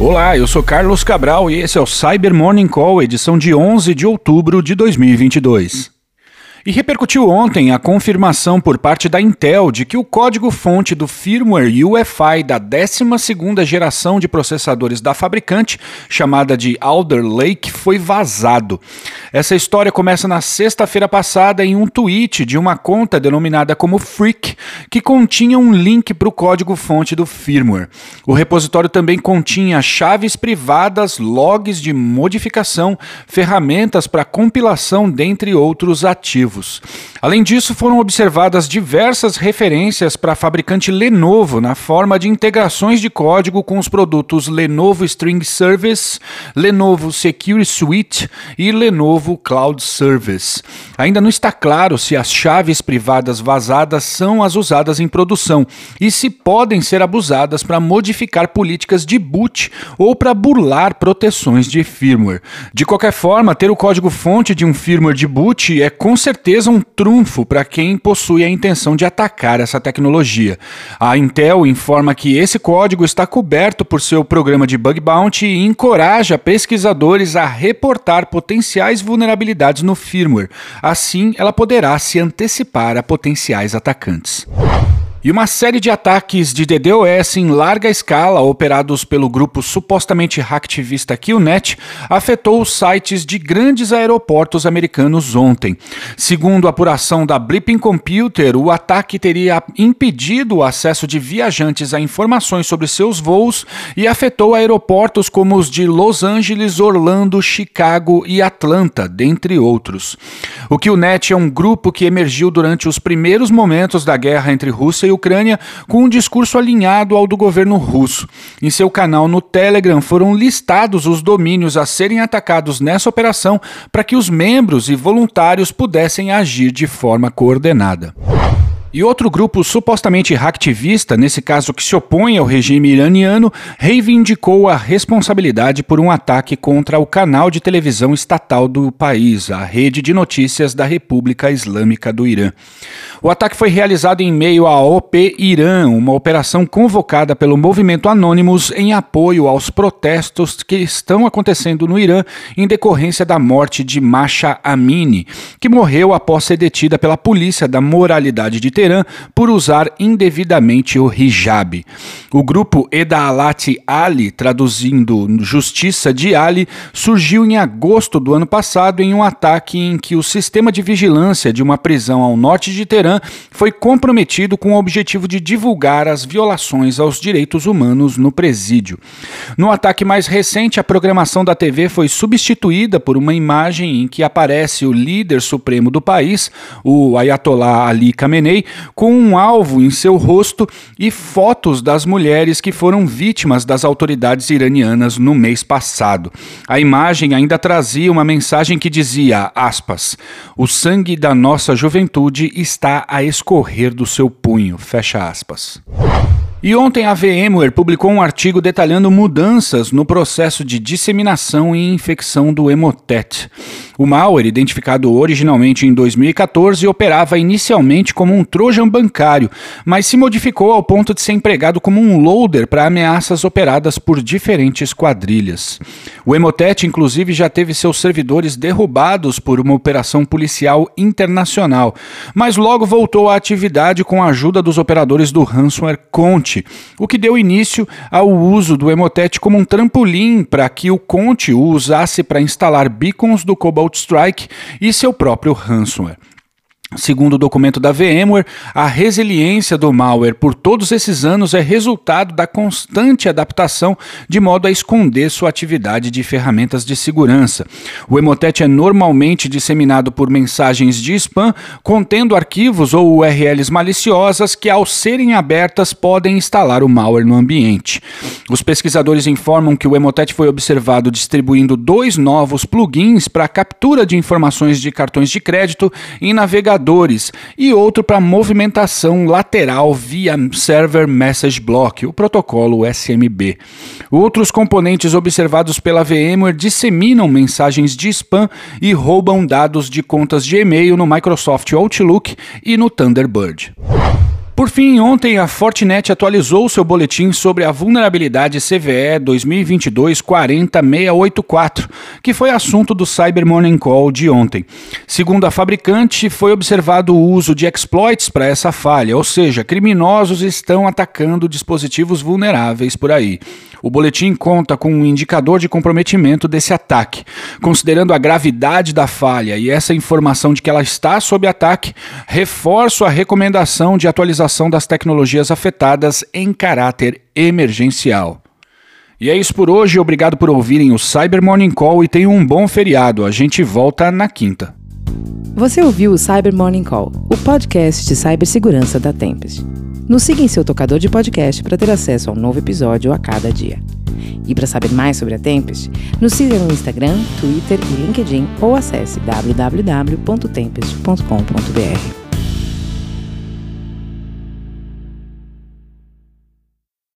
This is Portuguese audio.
Olá, eu sou Carlos Cabral e esse é o Cyber Morning Call, edição de 11 de outubro de 2022. E repercutiu ontem a confirmação por parte da Intel de que o código-fonte do firmware UEFI da 12ª geração de processadores da fabricante, chamada de Alder Lake, foi vazado. Essa história começa na sexta-feira passada em um tweet de uma conta denominada como Freak, que continha um link para o código-fonte do firmware. O repositório também continha chaves privadas, logs de modificação, ferramentas para compilação, dentre outros ativos povos. Além disso, foram observadas diversas referências para a fabricante Lenovo na forma de integrações de código com os produtos Lenovo String Service, Lenovo Secure Suite e Lenovo Cloud Service. Ainda não está claro se as chaves privadas vazadas são as usadas em produção e se podem ser abusadas para modificar políticas de boot ou para burlar proteções de firmware. De qualquer forma, ter o código-fonte de um firmware de boot é com certeza um trunfo para quem possui a intenção de atacar essa tecnologia. A Intel informa que esse código está coberto por seu programa de bug bounty e encoraja pesquisadores a reportar potenciais vulnerabilidades no firmware. Assim, ela poderá se antecipar a potenciais atacantes. E uma série de ataques de DDoS em larga escala, operados pelo grupo supostamente hacktivista Killnet, afetou os sites de grandes aeroportos americanos ontem. Segundo a apuração da Blipping Computer, o ataque teria impedido o acesso de viajantes a informações sobre seus voos e afetou aeroportos como os de Los Angeles, Orlando, Chicago e Atlanta, dentre outros. O Killnet é um grupo que emergiu durante os primeiros momentos da guerra entre Rússia e Ucrânia com um discurso alinhado ao do governo russo. Em seu canal no Telegram foram listados os domínios a serem atacados nessa operação para que os membros e voluntários pudessem agir de forma coordenada. E outro grupo supostamente hacktivista, nesse caso que se opõe ao regime iraniano, reivindicou a responsabilidade por um ataque contra o canal de televisão estatal do país, a Rede de Notícias da República Islâmica do Irã. O ataque foi realizado em meio à OP Irã, uma operação convocada pelo movimento Anonymous em apoio aos protestos que estão acontecendo no Irã em decorrência da morte de Masha Amini, que morreu após ser detida pela polícia da moralidade de Teherã por usar indevidamente o hijab. O grupo Edaalat Ali, traduzindo Justiça de Ali, surgiu em agosto do ano passado em um ataque em que o sistema de vigilância de uma prisão ao norte de Teherã foi comprometido com o objetivo de divulgar as violações aos direitos humanos no presídio. No ataque mais recente, a programação da TV foi substituída por uma imagem em que aparece o líder supremo do país, o Ayatollah Ali Khamenei, com um alvo em seu rosto e fotos das mulheres que foram vítimas das autoridades iranianas no mês passado. A imagem ainda trazia uma mensagem que dizia, aspas, o sangue da nossa juventude está a escorrer do seu punho, fecha aspas. E ontem a VMware publicou um artigo detalhando mudanças no processo de disseminação e infecção do Emotet. O malware, identificado originalmente em 2014, operava inicialmente como um trojan bancário, mas se modificou ao ponto de ser empregado como um loader para ameaças operadas por diferentes quadrilhas. O Emotet, inclusive, já teve seus servidores derrubados por uma operação policial internacional, mas logo voltou à atividade com a ajuda dos operadores do ransomware Conte, o que deu início ao uso do Emotet como um trampolim para que o Conte o usasse para instalar beacons do Cobalt CrowdStrike e seu próprio ransomware. Segundo o documento da VMware, a resiliência do malware por todos esses anos é resultado da constante adaptação de modo a esconder sua atividade de ferramentas de segurança. O Emotet é normalmente disseminado por mensagens de spam contendo arquivos ou URLs maliciosas que, ao serem abertas, podem instalar o malware no ambiente. Os pesquisadores informam que o Emotet foi observado distribuindo dois novos plugins para captura de informações de cartões de crédito e navegadores e outro para movimentação lateral via Server Message Block, o protocolo SMB. Outros componentes observados pela VMware disseminam mensagens de spam e roubam dados de contas de e-mail no Microsoft Outlook e no Thunderbird. Por fim, ontem a Fortinet atualizou seu boletim sobre a vulnerabilidade CVE 2022-40684, que foi assunto do Cyber Morning Call de ontem. Segundo a fabricante, foi observado o uso de exploits para essa falha, ou seja, criminosos estão atacando dispositivos vulneráveis por aí. O boletim conta com um indicador de comprometimento desse ataque. Considerando a gravidade da falha e essa informação de que ela está sob ataque, reforço a recomendação de das tecnologias afetadas em caráter emergencial. E é isso por hoje, obrigado por ouvirem o Cyber Morning Call e tenham um bom feriado. A gente volta na quinta. Você ouviu o Cyber Morning Call, o podcast de cibersegurança da Tempest. Nos siga em seu tocador de podcast para ter acesso a um novo episódio a cada dia. E para saber mais sobre a Tempest, nos siga no Instagram, Twitter e LinkedIn ou acesse www.tempest.com.br.